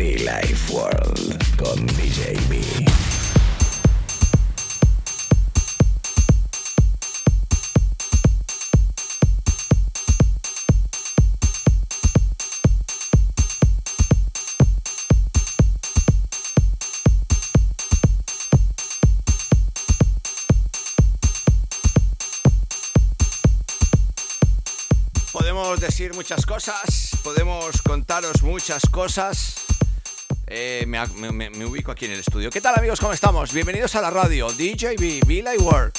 Life World con DJ B. Podemos decir muchas cosas, podemos contaros muchas cosas. Eh, me, ubico aquí en el estudio. ¿Qué tal amigos? ¿Cómo estamos? Bienvenidos a la radio DJB, Be Like World.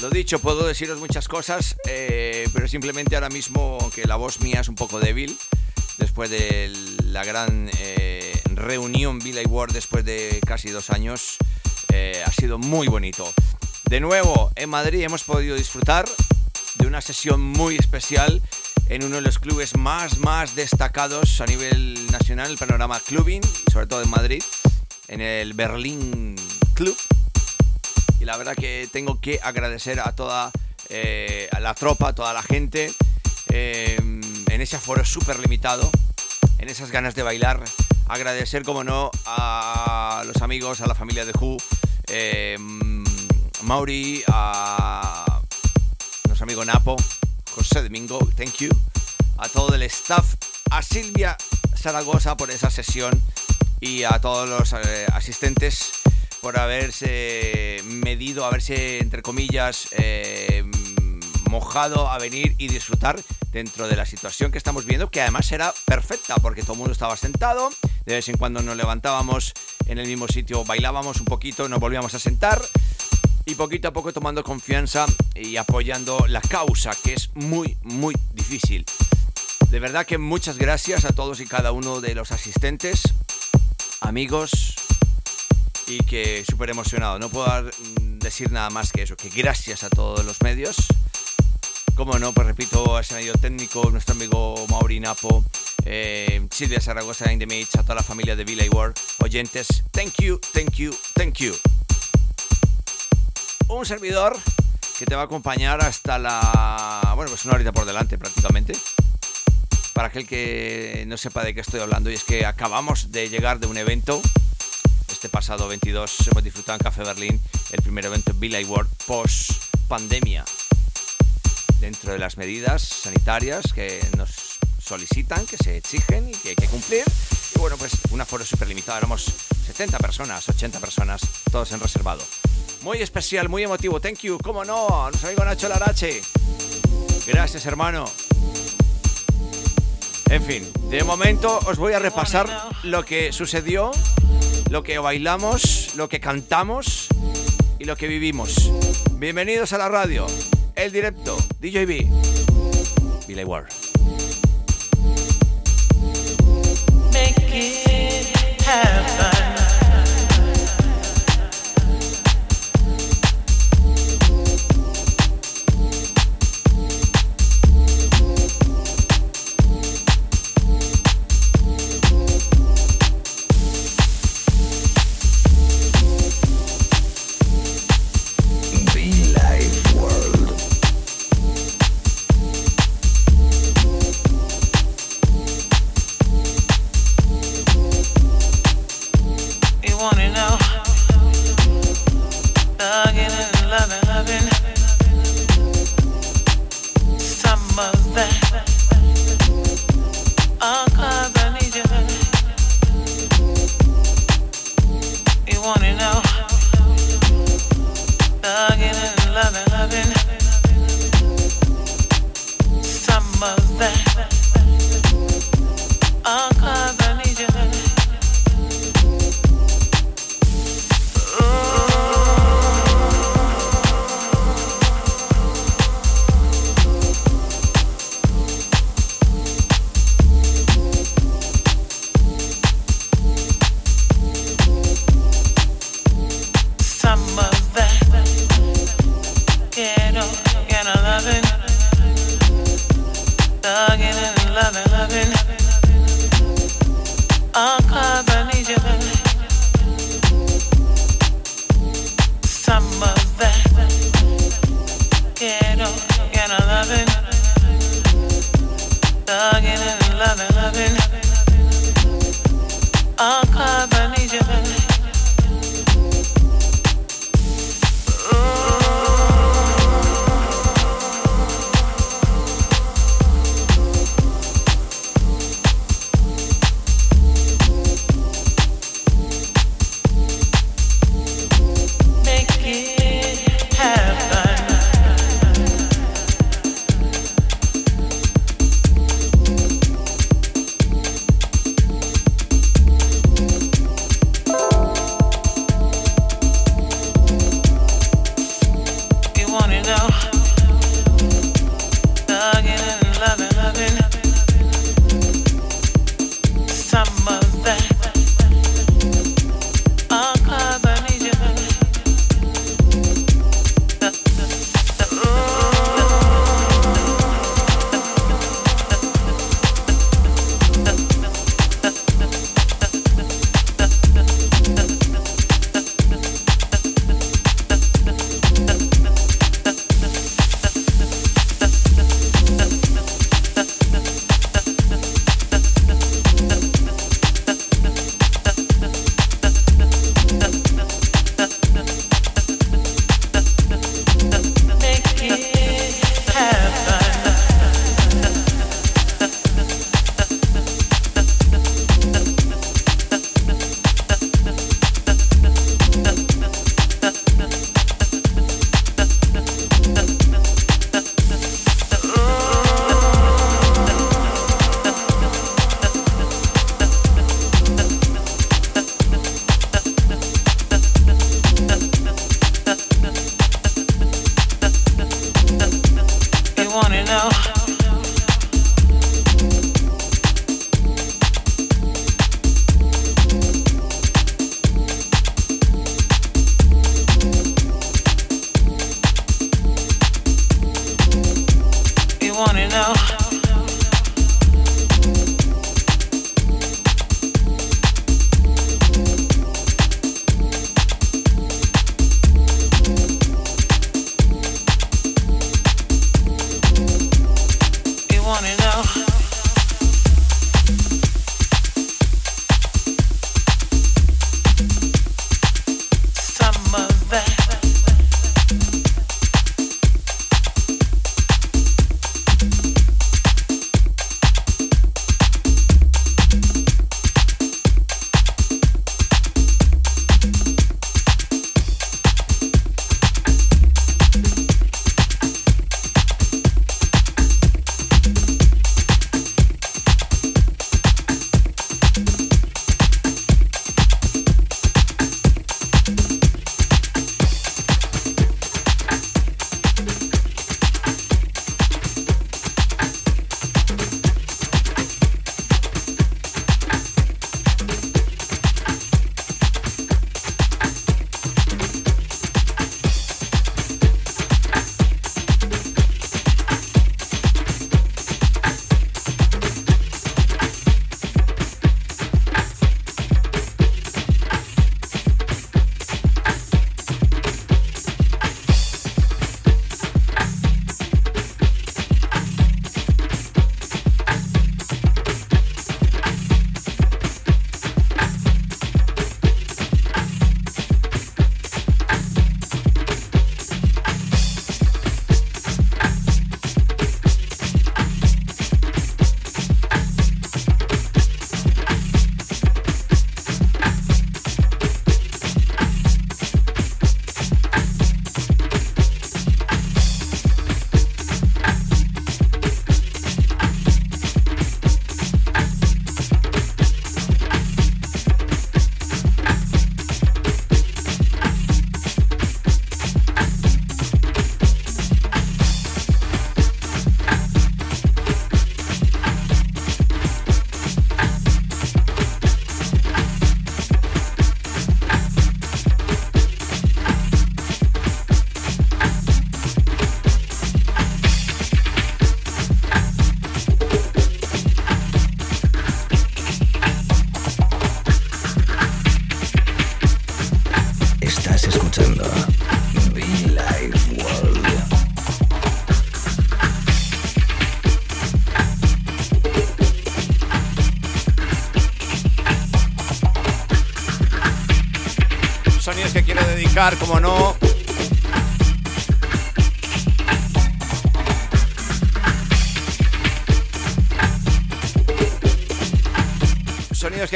Lo dicho, puedo deciros muchas cosas, eh, pero simplemente ahora mismo, aunque la voz mía es un poco débil, después de la gran eh, reunión Be Like World después de casi dos años, ha sido muy bonito. De nuevo, en Madrid hemos podido disfrutar de una sesión muy especial en uno de los clubes más, más destacados a nivel nacional, el panorama clubbing, y sobre todo en Madrid, en el Berlín Club. Y la verdad que tengo que agradecer a toda eh, a la tropa, a toda la gente, eh, en ese aforo súper limitado, en esas ganas de bailar. Agradecer, como no, a los amigos, a la familia de Who, eh, Mauri, a nuestro amigo Napo, José Domingo, thank you, a todo el staff, a Silvia Zaragoza por esa sesión y a todos los eh, asistentes por haberse medido, haberse, entre comillas, eh, mojado a venir y disfrutar dentro de la situación que estamos viendo, que además era perfecta, porque todo el mundo estaba sentado, de vez en cuando nos levantábamos en el mismo sitio, bailábamos un poquito, nos volvíamos a sentar y poquito a poco tomando confianza y apoyando la causa, que es muy, muy difícil. De verdad que muchas gracias a todos y cada uno de los asistentes, amigos, y que súper emocionado. No puedo mm, decir nada más que eso, que gracias a todos los medios. Como no, pues repito, a ese medio técnico, nuestro amigo Mauri Napo, eh, Silvia Zaragoza in a toda la familia de Villa World, oyentes, thank you, thank you, thank you un servidor que te va a acompañar hasta la... Bueno, pues una horita por delante prácticamente. Para aquel que no sepa de qué estoy hablando, y es que acabamos de llegar de un evento. Este pasado 22 hemos disfrutado en Café Berlín el primer evento Billy World post pandemia. Dentro de las medidas sanitarias que nos solicitan, que se exigen y que hay que cumplir. Y bueno, pues un aforo súper limitado. Éramos 70 personas, 80 personas, todos en reservado. Muy especial, muy emotivo. Thank you. Cómo no, nuestro amigo Nacho Larache. Gracias, hermano. En fin, de momento os voy a repasar lo que sucedió, lo que bailamos, lo que cantamos y lo que vivimos. Bienvenidos a la radio, el directo, DJB, Billy Ward. Make.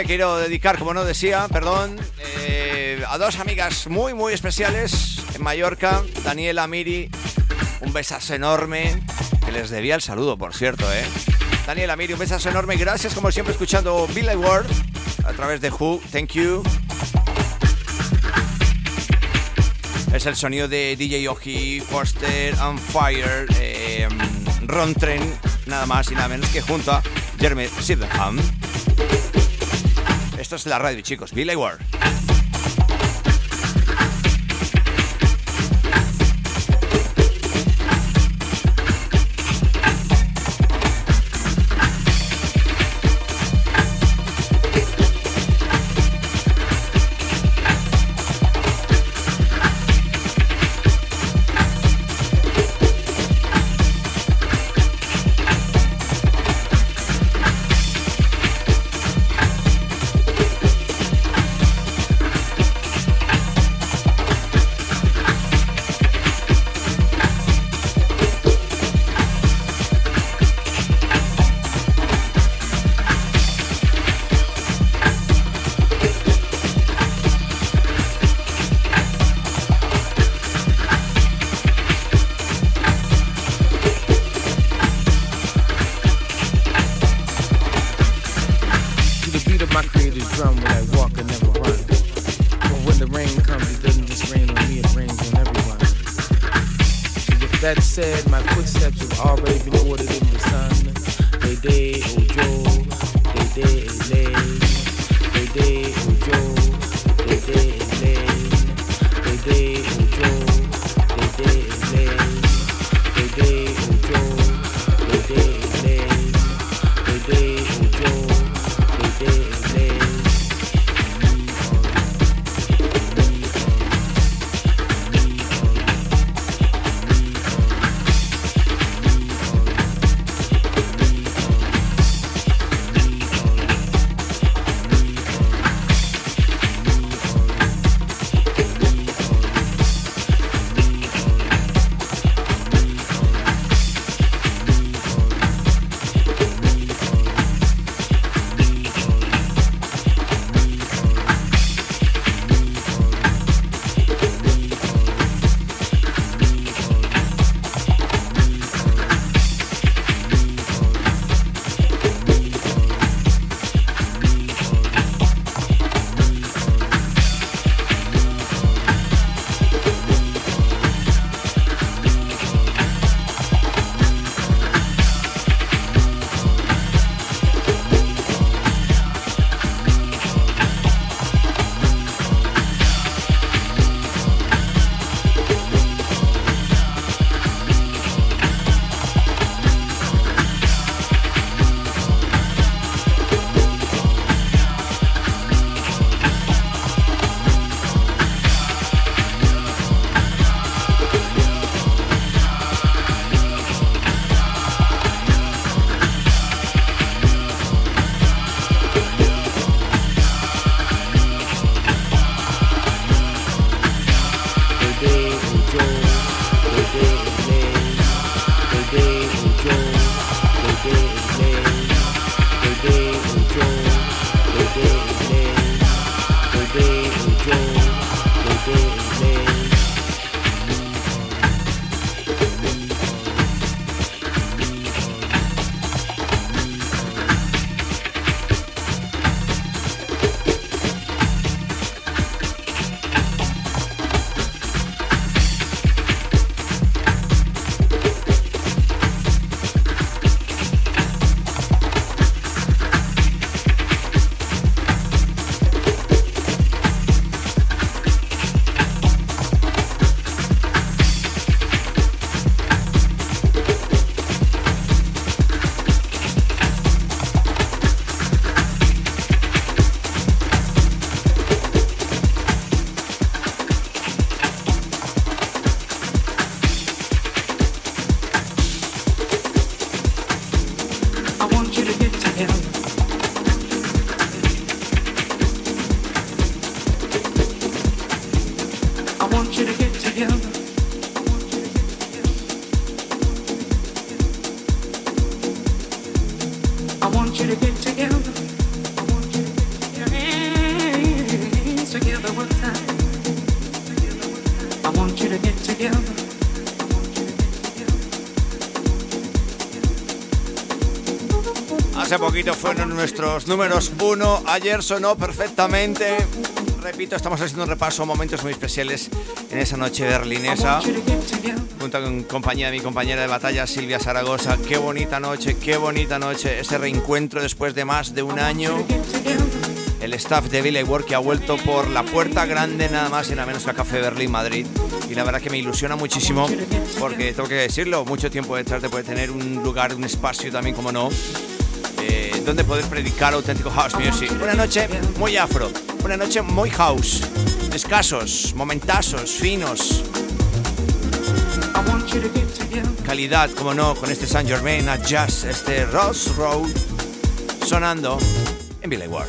Quiero dedicar, como no decía, perdón, eh, a dos amigas muy, muy especiales en Mallorca, Daniela Miri, un besazo enorme, que les debía el saludo, por cierto, ¿eh? Daniela Miri, un besazo enorme, gracias como siempre escuchando Billy Ward a través de Who, thank you. Es el sonido de DJ Oji, Foster, On Fire, eh, Ron Tren, nada más y nada menos que junto a Jeremy Sydenham. Esto es la radio, chicos. Billy Ward. They did it, baby, baby, baby, baby. Nuestros números uno. Ayer sonó perfectamente. Repito, estamos haciendo un repaso a momentos muy especiales en esa noche berlinesa. Junto con compañía de mi compañera de batalla Silvia Zaragoza. Qué bonita noche, qué bonita noche. Ese reencuentro después de más de un año. El staff de Billy Work que ha vuelto por la puerta grande nada más y nada menos que a Café Berlín Madrid. Y la verdad que me ilusiona muchísimo porque tengo que decirlo, mucho tiempo detrás de poder tener un lugar, un espacio también como no, eh, donde poder predicar auténtico house music. Una noche muy afro, una noche muy house, escasos, momentazos, finos. Calidad, como no, con este Saint Germain a Jazz, este Ross Road, sonando en Billy Ward.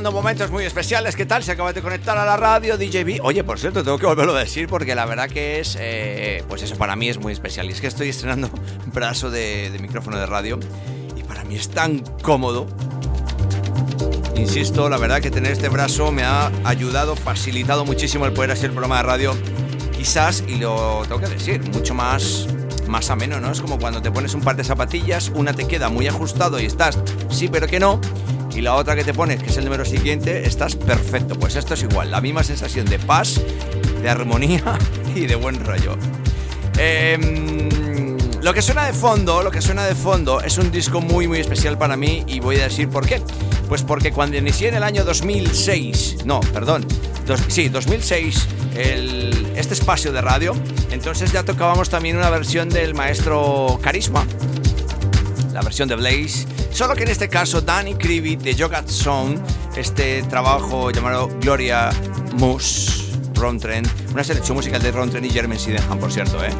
pasando momentos muy especiales. ¿Qué tal? Se acaba de conectar a la radio DJB. Oye, por cierto, tengo que volverlo a decir porque la verdad que es, eh, pues eso para mí es muy especial. Y es que estoy estrenando brazo de, de micrófono de radio y para mí es tan cómodo. Insisto, la verdad que tener este brazo me ha ayudado, facilitado muchísimo el poder hacer el programa de radio. Quizás, y lo tengo que decir, mucho más más ameno, ¿no? Es como cuando te pones un par de zapatillas, una te queda muy ajustado y estás sí, pero que no, y la otra que te pones, que es el número siguiente, estás perfecto. Pues esto es igual, la misma sensación de paz, de armonía y de buen rollo. Em, lo que suena de fondo, lo que suena de fondo es un disco muy muy especial para mí y voy a decir por qué. Pues porque cuando inicié en el año 2006, no, perdón, sí, 2006, este espacio de radio, entonces ya tocábamos también una versión del maestro Carisma, la versión de Blaze Solo que en este caso Danny Krivit de Yoga Zone, este trabajo llamado Gloria Moose, Ron Trent, una selección musical de Ron Trent y Jeremy Sydenham, por cierto, ¿eh?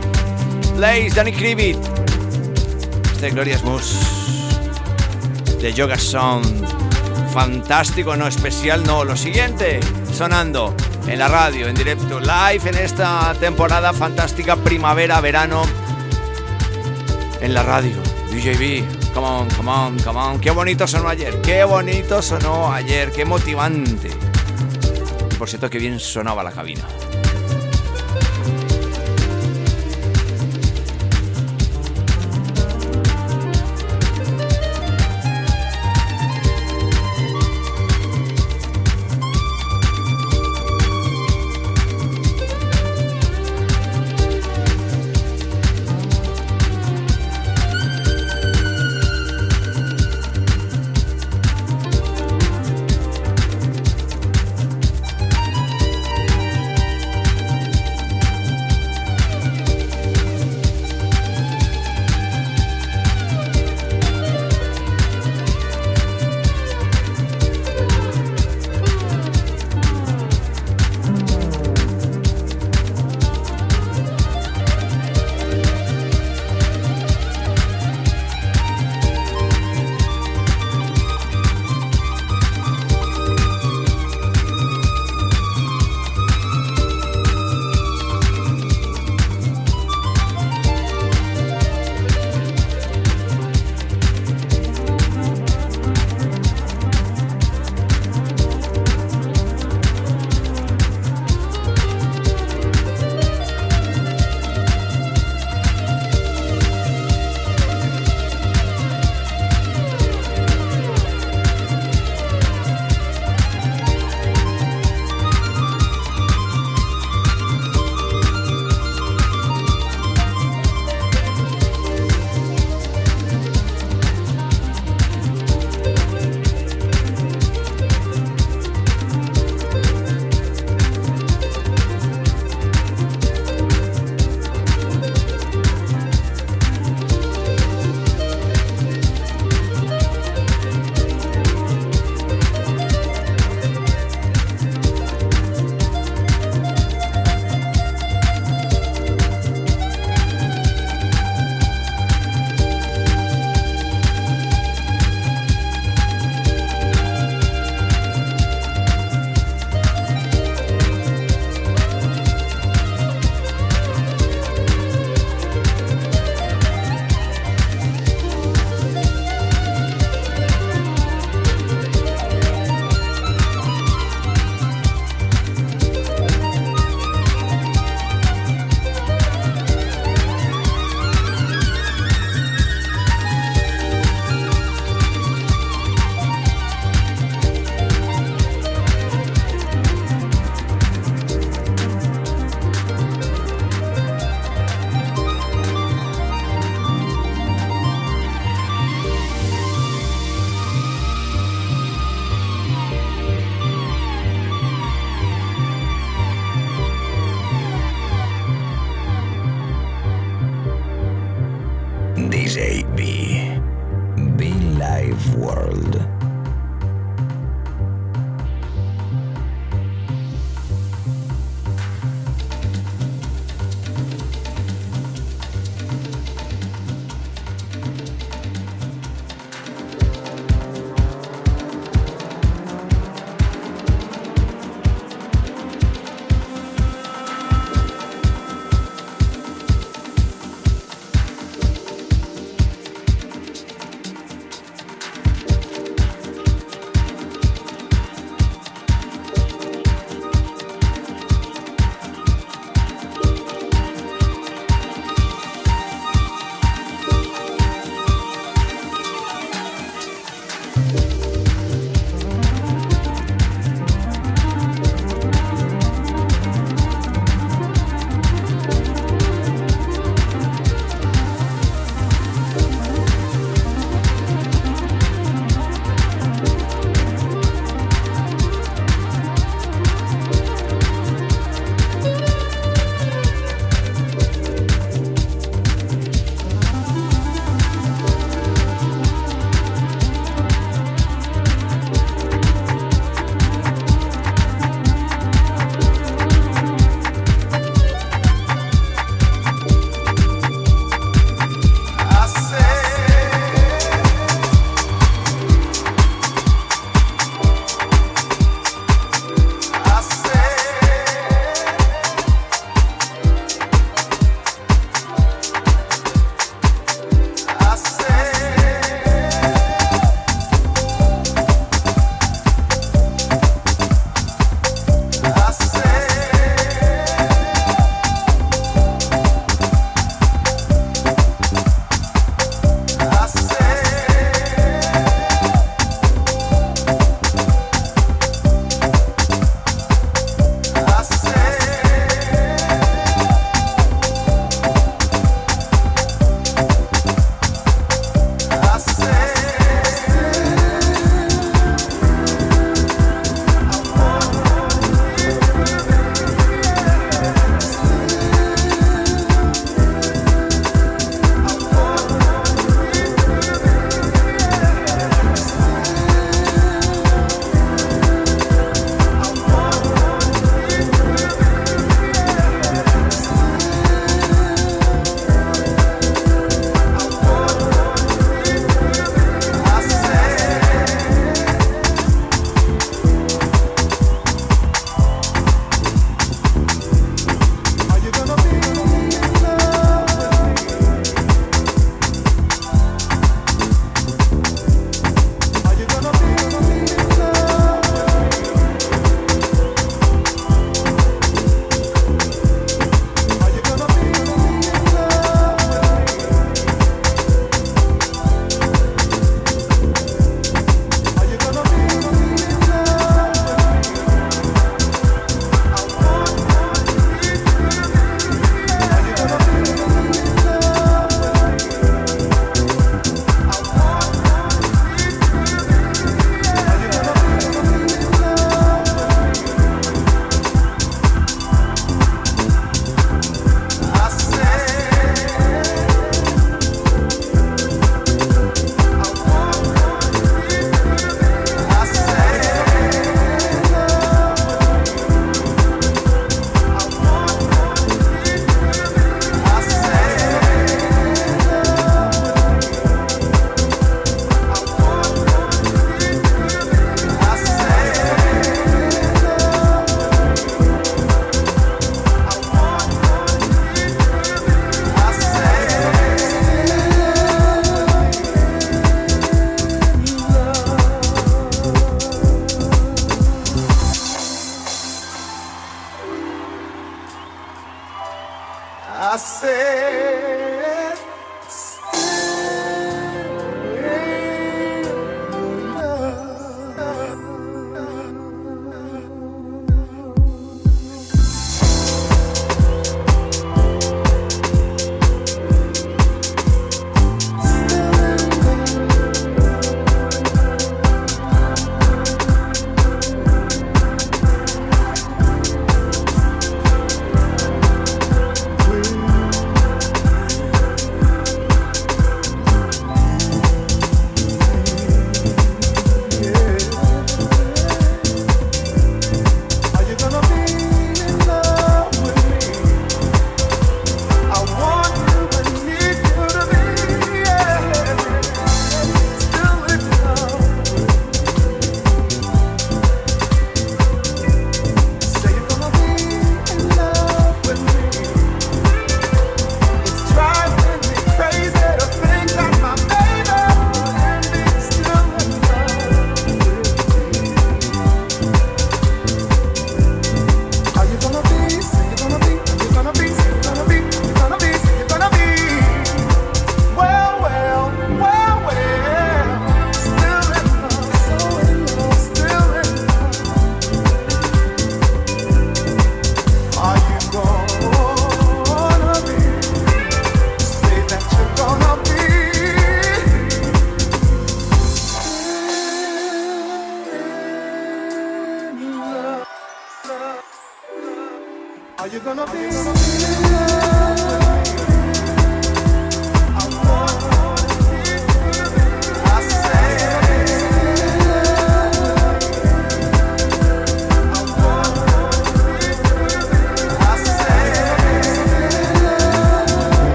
Blaze, Danny Krivit, este Gloria Moose de Yoga Zone. Fantástico, no especial, no. Lo siguiente, sonando en la radio, en directo, live en esta temporada fantástica primavera-verano en la radio. DJB. Come on, come on, come on. Qué bonito sonó ayer, qué bonito sonó ayer, qué motivante. Por cierto, que bien sonaba la cabina.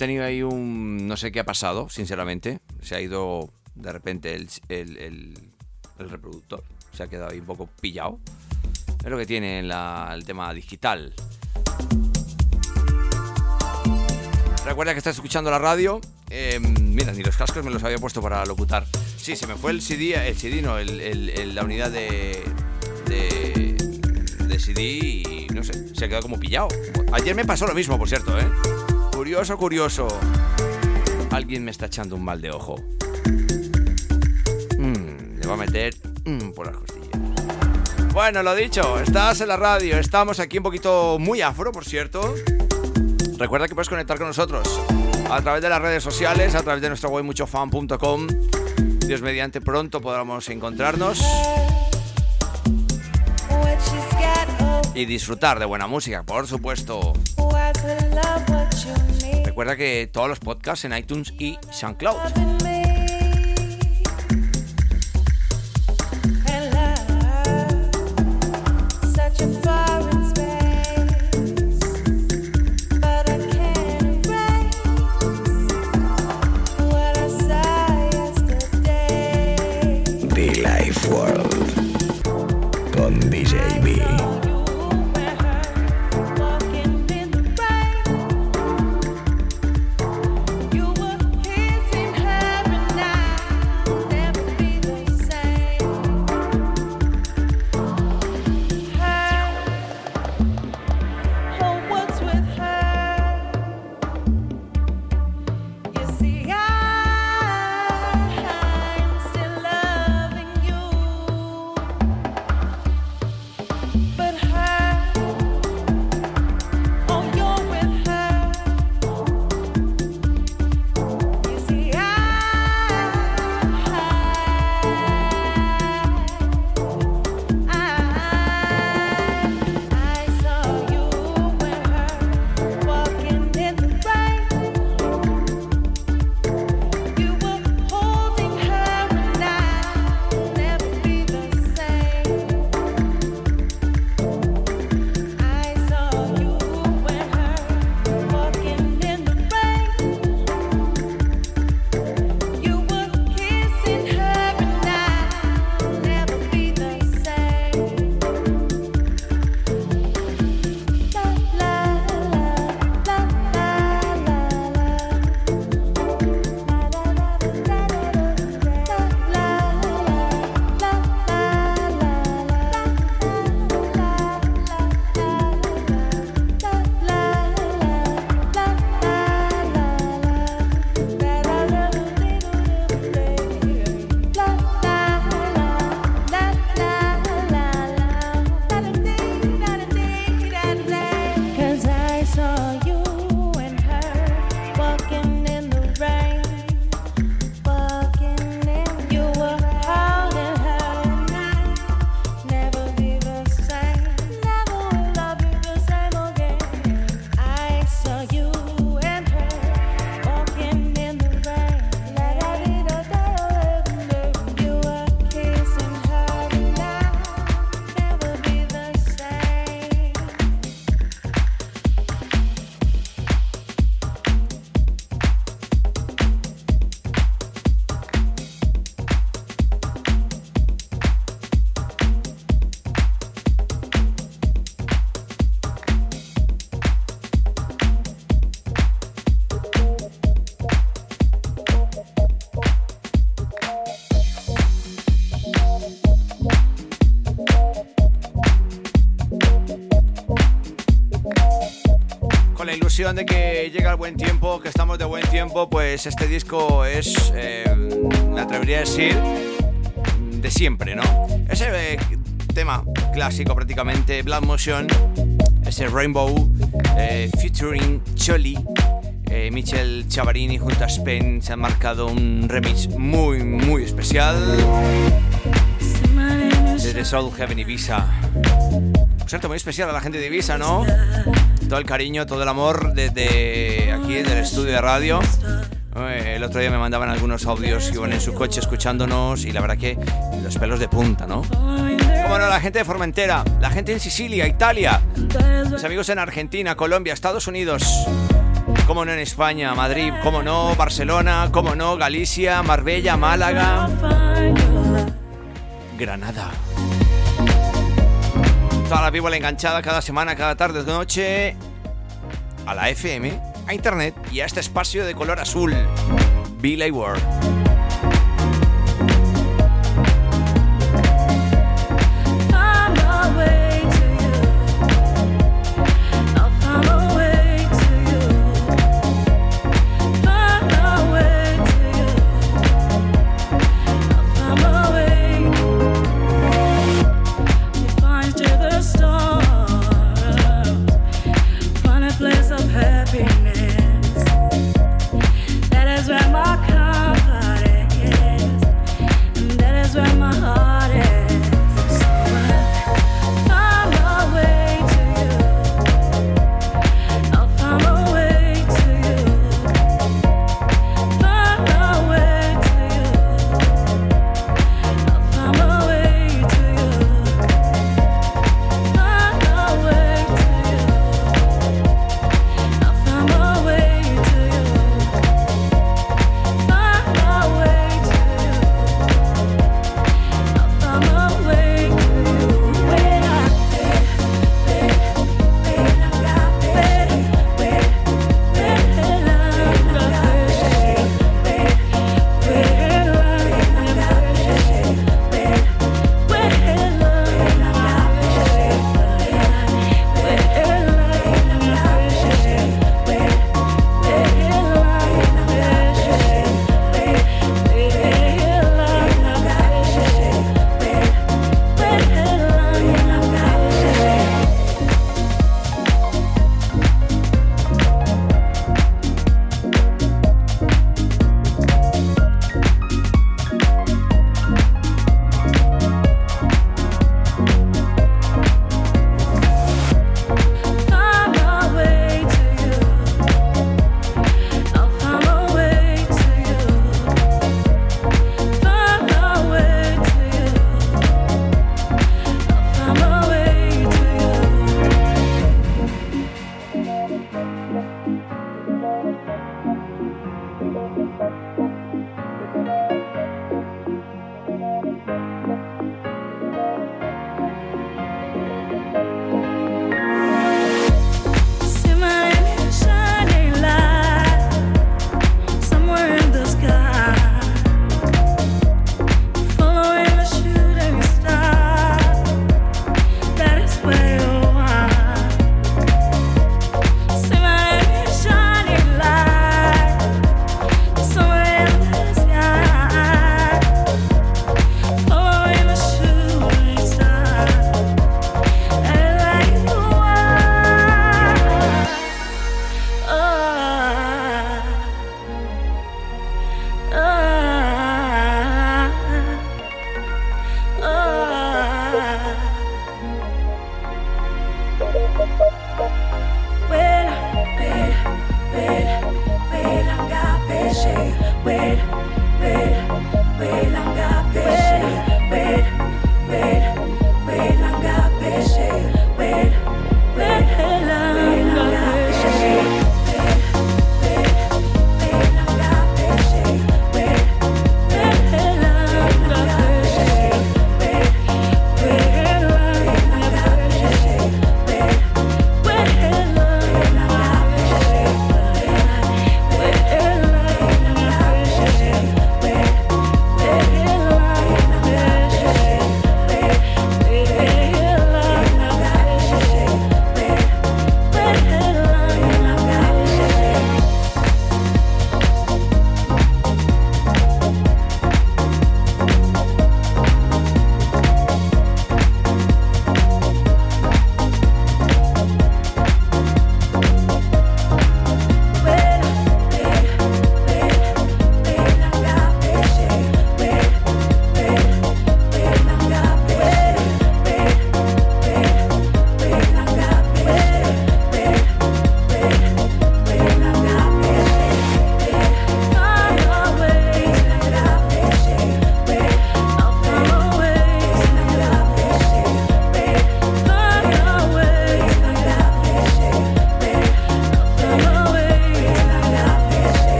Tenido ahí un... No sé qué ha pasado, sinceramente. Se ha ido de repente el, el- el- reproductor. Se ha quedado ahí un poco pillado. Es lo que tiene el tema digital. Recuerda que estás escuchando la radio. Eh, mira, ni los cascos me los había puesto para locutar. Sí, se me fue el CD, el CD no, el- la unidad de, de, de CD y no sé, se ha quedado como pillado. Ayer me pasó lo mismo, por cierto, ¿eh? Curioso, curioso. Alguien me está echando un mal de ojo. Mm, le va a meter mm, por las costillas. Bueno, lo dicho, estás en la radio, estamos aquí un poquito muy afro, por cierto. Recuerda que puedes conectar con nosotros a través de las redes sociales, a través de nuestra web muchofan.com. Dios mediante pronto podamos encontrarnos y disfrutar de buena música, por supuesto. Recuerda que todos los podcasts en iTunes y SoundCloud. De que llega el buen tiempo, que estamos de buen tiempo, pues este disco es, eh, me atrevería a decir, de siempre, ¿no? Ese eh, tema clásico prácticamente, Blood Motion, ese Rainbow, eh, featuring Choli, eh, Michel Chavarini junto a Spen se han marcado un remix muy, muy especial desde Soul Heaven Ibiza. Por cierto, muy especial a la gente de Ibiza, ¿no? Todo el cariño, todo el amor desde aquí, del estudio de radio. Eh, El otro día me mandaban algunos audios iban en su coche escuchándonos y la verdad que los pelos de punta, ¿no? Como no, la gente de Formentera, la gente en Sicilia, Italia, mis amigos en Argentina, Colombia, Estados Unidos, como no en España, Madrid, como no, Barcelona, como no, Galicia, Marbella, Málaga, Granada. Toda la people enganchada cada semana, cada tarde, noche, a la FM, a internet y a este espacio de color azul. Billy World.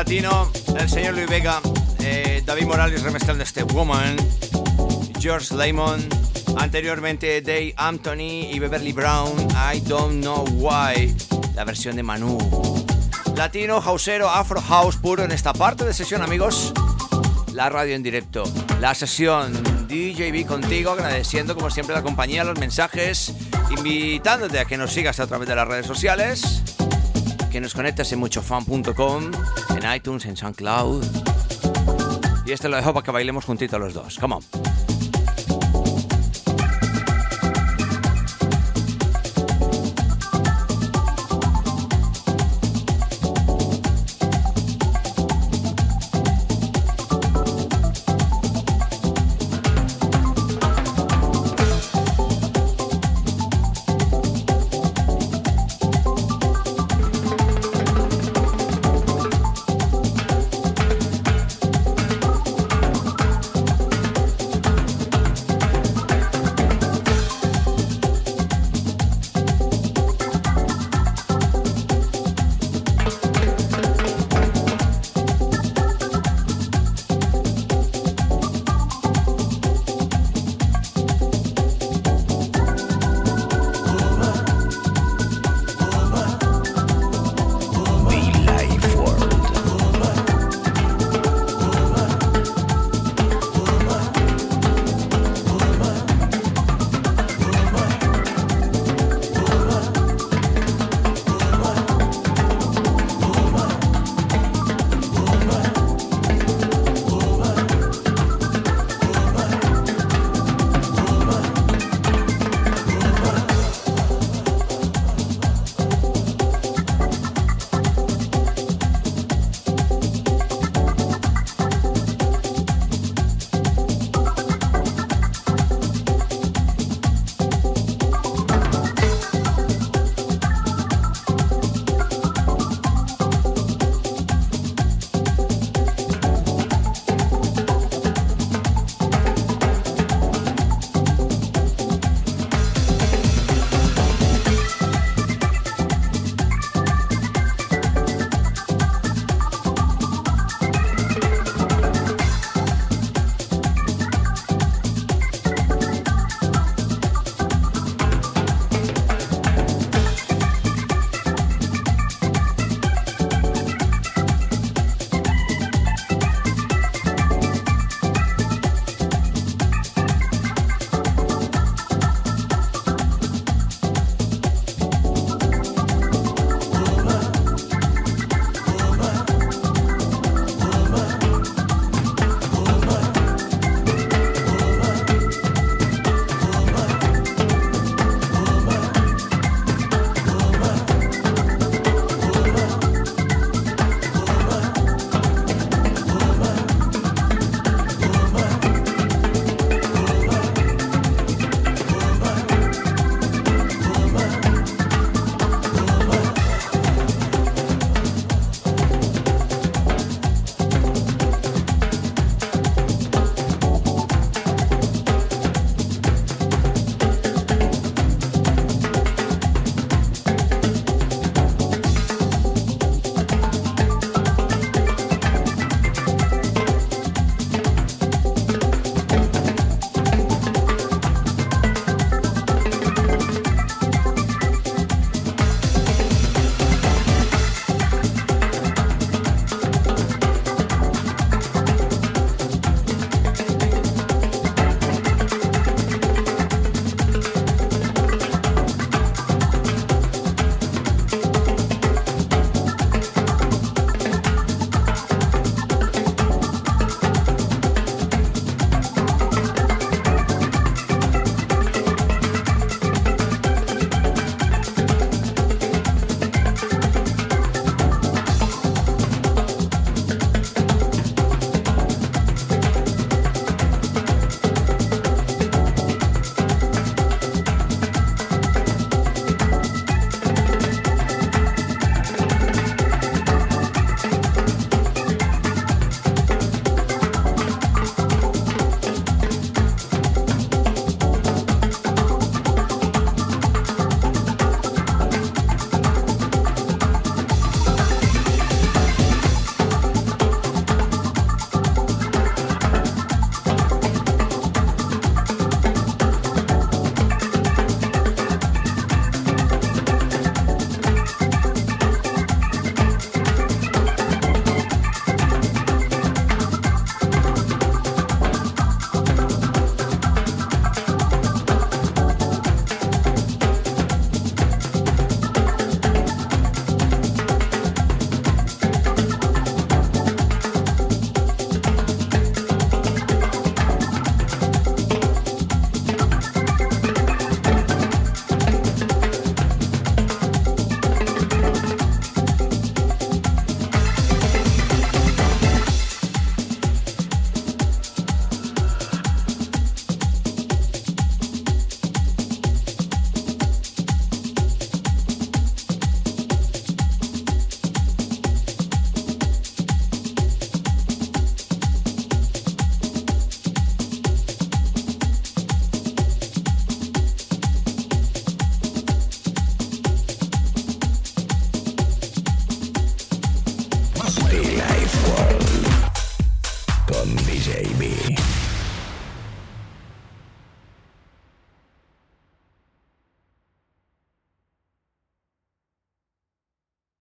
Latino. El señor Luis Vega, eh, David Morales remezclando este Woman, George Lemon, anteriormente Dave Anthony y Beverly Brown, I Don't Know Why, la versión de Manu. Latino, hausero, afro house puro en esta parte de sesión, amigos. La radio en directo, la sesión DJB contigo, agradeciendo como siempre la compañía, los mensajes, invitándote a que nos sigas a través de las redes sociales, que nos conectes en muchofan.com, en iTunes, en SoundCloud. Y este lo dejo para que bailemos juntitos los dos. Come on.